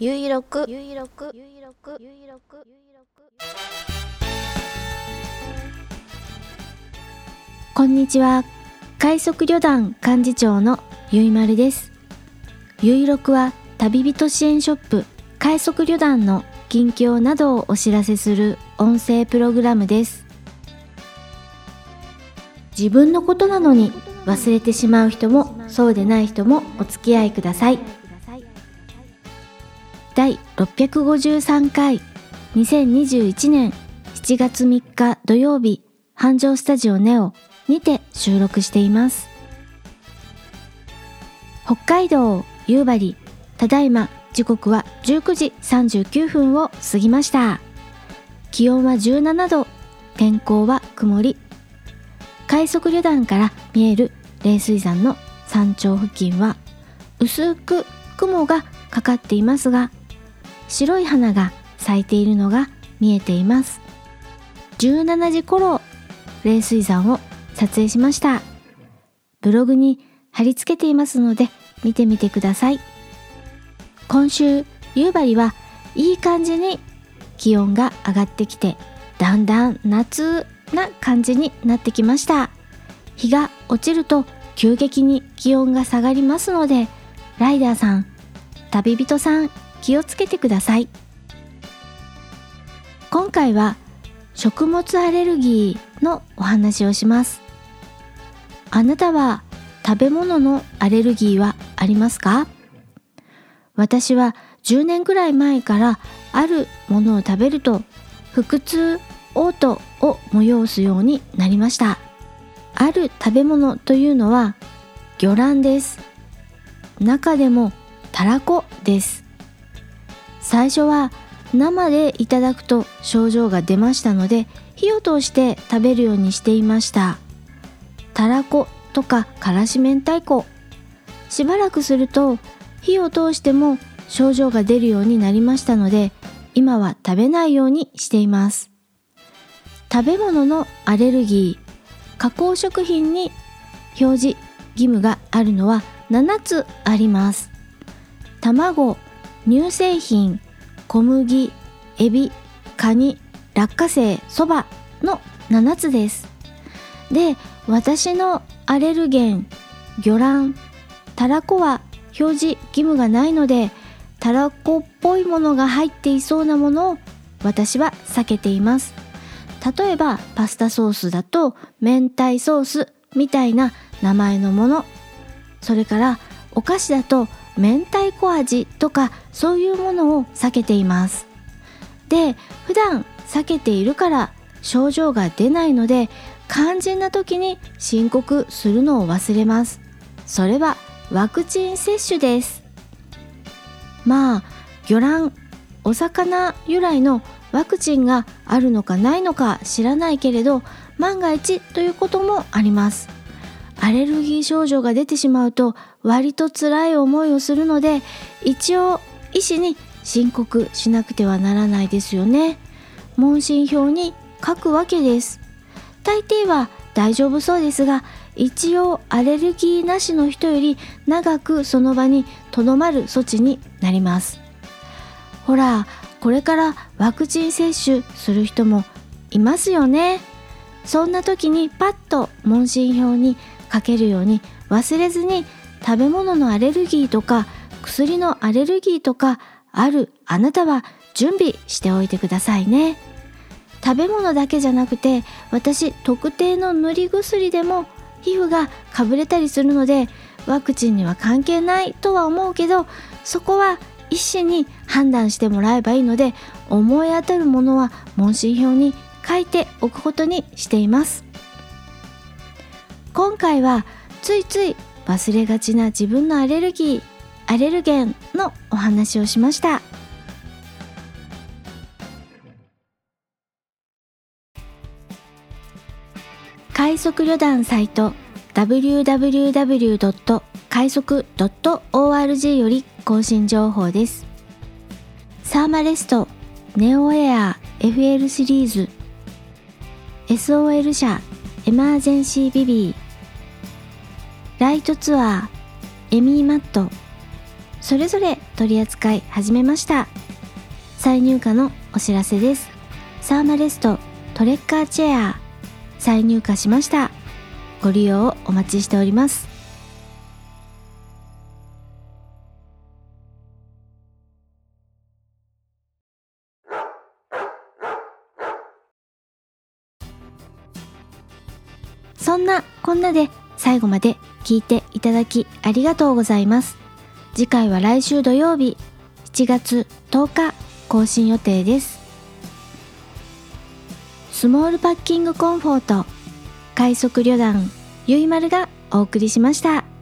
ゆいろくゆいろくゆいろくゆいろくゆいろくこんにちは。快速旅団幹事長のゆいまるです。ゆいろくは旅人支援ショップ快速旅団の近況などをお知らせする音声プログラムです。自分のことなのに忘れてしまう人もそうでない人もお付き合いください。第653回。2021年7月3日土曜日。繁盛スタジオネオにて収録しています。北海道夕張。ただいま。時刻は19時39分を過ぎました。気温は17度。天候は曇り。快速旅団から見える冷水山の山頂付近は薄く雲がかかっていますが白い花が咲いているのが見えています。17時頃冷水山を撮影しました。ブログに貼り付けていますので見てみてください。今週夕張はいい感じに気温が上がってきてだんだん夏な感じになってきました。日が落ちると急激に気温が下がりますのでライダーさん旅人さん気をつけてください。今回は食物アレルギーのお話をします。あなたは食べ物のアレルギーはありますか？私は10年くらい前からあるものを食べると腹痛嘔吐を催すようになりました。ある食べ物というのは魚卵です。中でもたらこです。最初は生でいただくと症状が出ましたので火を通して食べるようにしていました。たらことかからし明太子。しばらくすると火を通しても症状が出るようになりましたので今は食べないようにしています。食べ物のアレルギー。加工食品に表示義務があるのは7つあります。卵乳製品小麦エビカニ落花生そばの7つです。で私のアレルゲン魚卵たらこは表示義務がないのでたらこっぽいものが入っていそうなものを私は避けています。例えばパスタソースだと明太ソースみたいな名前のもの。それからお菓子だと明太子味とかそういうものを避けています。で普段避けているから症状が出ないので肝心な時に申告するのを忘れます。それはワクチン接種です。まあ魚卵お魚由来のワクチンがあるのかないのか知らないけれど万が一ということもあります。アレルギー症状が出てしまうと割と辛い思いをするので一応医師に申告しなくてはならないですよね。問診票に書くわけです。大抵は大丈夫そうですが一応アレルギーなしの人より長くその場にとどまる措置になります。ほらこれからワクチン接種する人もいますよね。そんな時にパッと問診票に書けるように忘れずに食べ物のアレルギーとか薬のアレルギーとかあるあなたは準備しておいてくださいね。食べ物だけじゃなくて私特定の塗り薬でも皮膚がかぶれたりするのでワクチンには関係ないとは思うけどそこは医師に判断してもらえばいいので思い当たるものは問診票に書いておくことにしています。今回はついつい忘れがちな自分のアレルギーアレルゲンのお話をしました快速旅団サイト www. 快速 .org より更新情報ですサーマレストネオエア FL シリーズ SOL 社エマージェンシービビーライトツアーエミーマット。それぞれ取り扱い始めました。再入荷のお知らせです。サーマレストトレッカーチェア。再入荷しました。ご利用をお待ちしております。そんなこんなで最後まで聞いていただきありがとうございます次回は来週土曜日7月10日更新予定ですスモールパッキングコンフォート快速旅団ゆいまるがお送りしました。